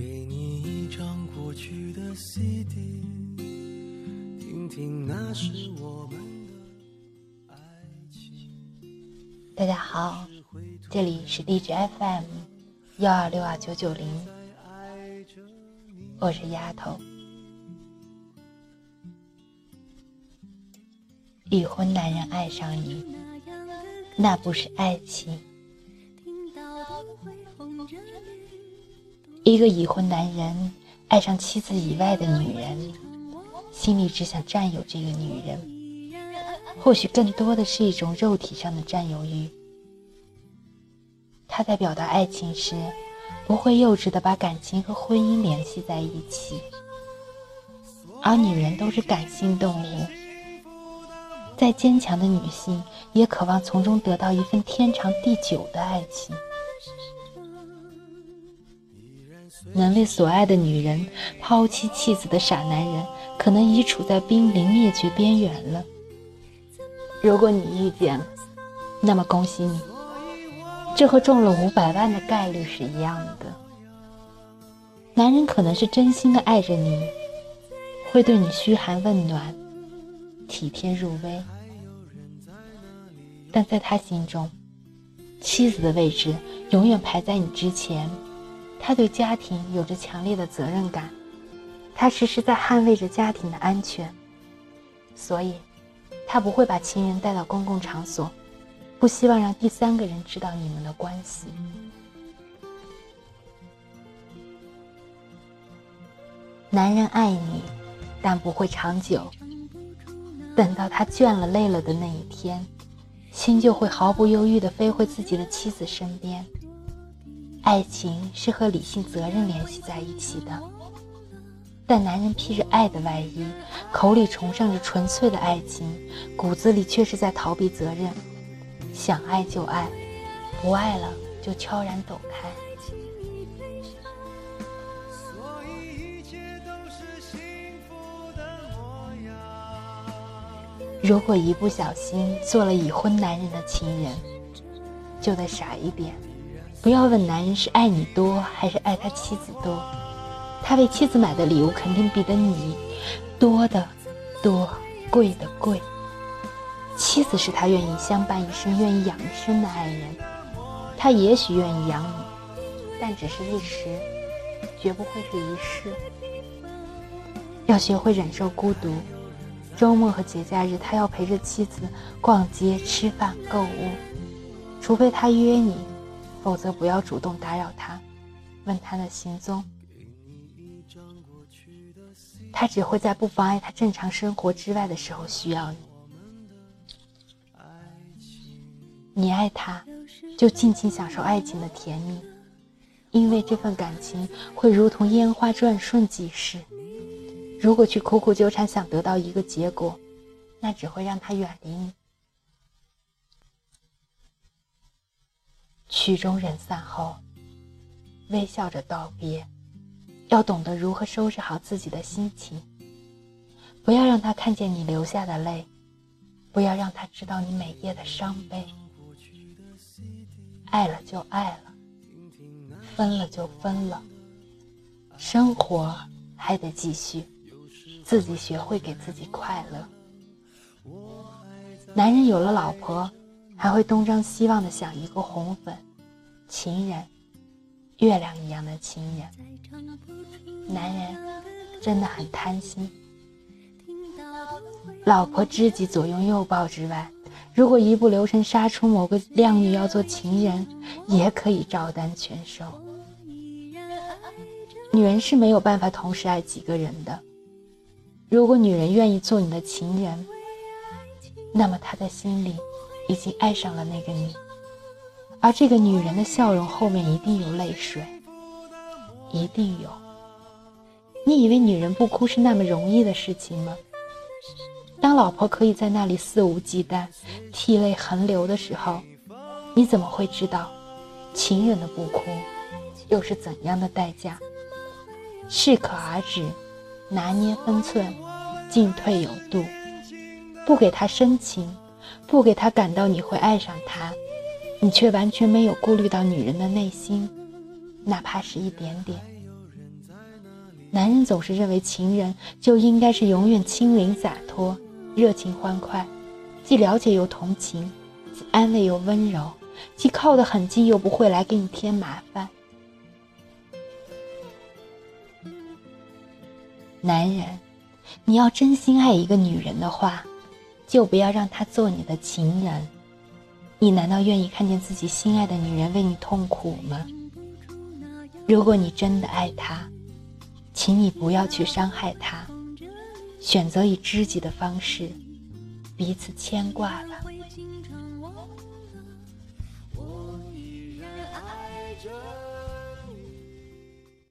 给你一张过去的 CD，听听那时我们的爱情。大家好，这里是荔枝 FM 幺二六二九九零，我是丫头。已婚男人爱上你，那不是爱情。一个已婚男人爱上妻子以外的女人，心里只想占有这个女人，或许更多的是一种肉体上的占有欲。他在表达爱情时，不会幼稚的把感情和婚姻联系在一起，而女人都是感性动物。再坚强的女性，也渴望从中得到一份天长地久的爱情。能为所爱的女人抛妻弃子的傻男人，可能已处在濒临灭绝边缘了。如果你遇见了，那么恭喜你，这和中了五百万的概率是一样的。男人可能是真心的爱着你，会对你嘘寒问暖。体贴入微，但在他心中，妻子的位置永远排在你之前。他对家庭有着强烈的责任感，他时时在捍卫着家庭的安全，所以，他不会把情人带到公共场所，不希望让第三个人知道你们的关系。男人爱你，但不会长久。等到他倦了累了的那一天，心就会毫不犹豫地飞回自己的妻子身边。爱情是和理性责任联系在一起的，但男人披着爱的外衣，口里崇尚着纯粹的爱情，骨子里却是在逃避责任。想爱就爱，不爱了就悄然走开。如果一不小心做了已婚男人的情人，就得傻一点，不要问男人是爱你多还是爱他妻子多，他为妻子买的礼物肯定比得你多的多，贵的贵。妻子是他愿意相伴一生、愿意养一生的爱人，他也许愿意养你，但只是一时，绝不会是一世。要学会忍受孤独。周末和节假日，他要陪着妻子逛街、吃饭、购物，除非他约你，否则不要主动打扰他，问他的行踪。他只会在不妨碍他正常生活之外的时候需要你。你爱他，就尽情享受爱情的甜蜜，因为这份感情会如同烟花转瞬即逝。如果去苦苦纠缠，想得到一个结果，那只会让他远离你。曲终人散后，微笑着道别，要懂得如何收拾好自己的心情。不要让他看见你流下的泪，不要让他知道你每夜的伤悲。爱了就爱了，分了就分了，生活还得继续。自己学会给自己快乐。男人有了老婆，还会东张西望的想一个红粉情人，月亮一样的情人。男人真的很贪心。老婆知己左拥右抱之外，如果一不留神杀出某个靓女要做情人，也可以照单全收。女人是没有办法同时爱几个人的。如果女人愿意做你的情人，那么她的心里已经爱上了那个你，而这个女人的笑容后面一定有泪水，一定有。你以为女人不哭是那么容易的事情吗？当老婆可以在那里肆无忌惮、涕泪横流的时候，你怎么会知道，情人的不哭又是怎样的代价？适可而止。拿捏分寸，进退有度，不给他深情，不给他感到你会爱上他，你却完全没有顾虑到女人的内心，哪怕是一点点。男人总是认为情人就应该是永远轻灵洒脱、热情欢快，既了解又同情，既安慰又温柔，既靠得很近又不会来给你添麻烦。男人，你要真心爱一个女人的话，就不要让他做你的情人。你难道愿意看见自己心爱的女人为你痛苦吗？如果你真的爱他，请你不要去伤害她，选择以知己的方式彼此牵挂吧。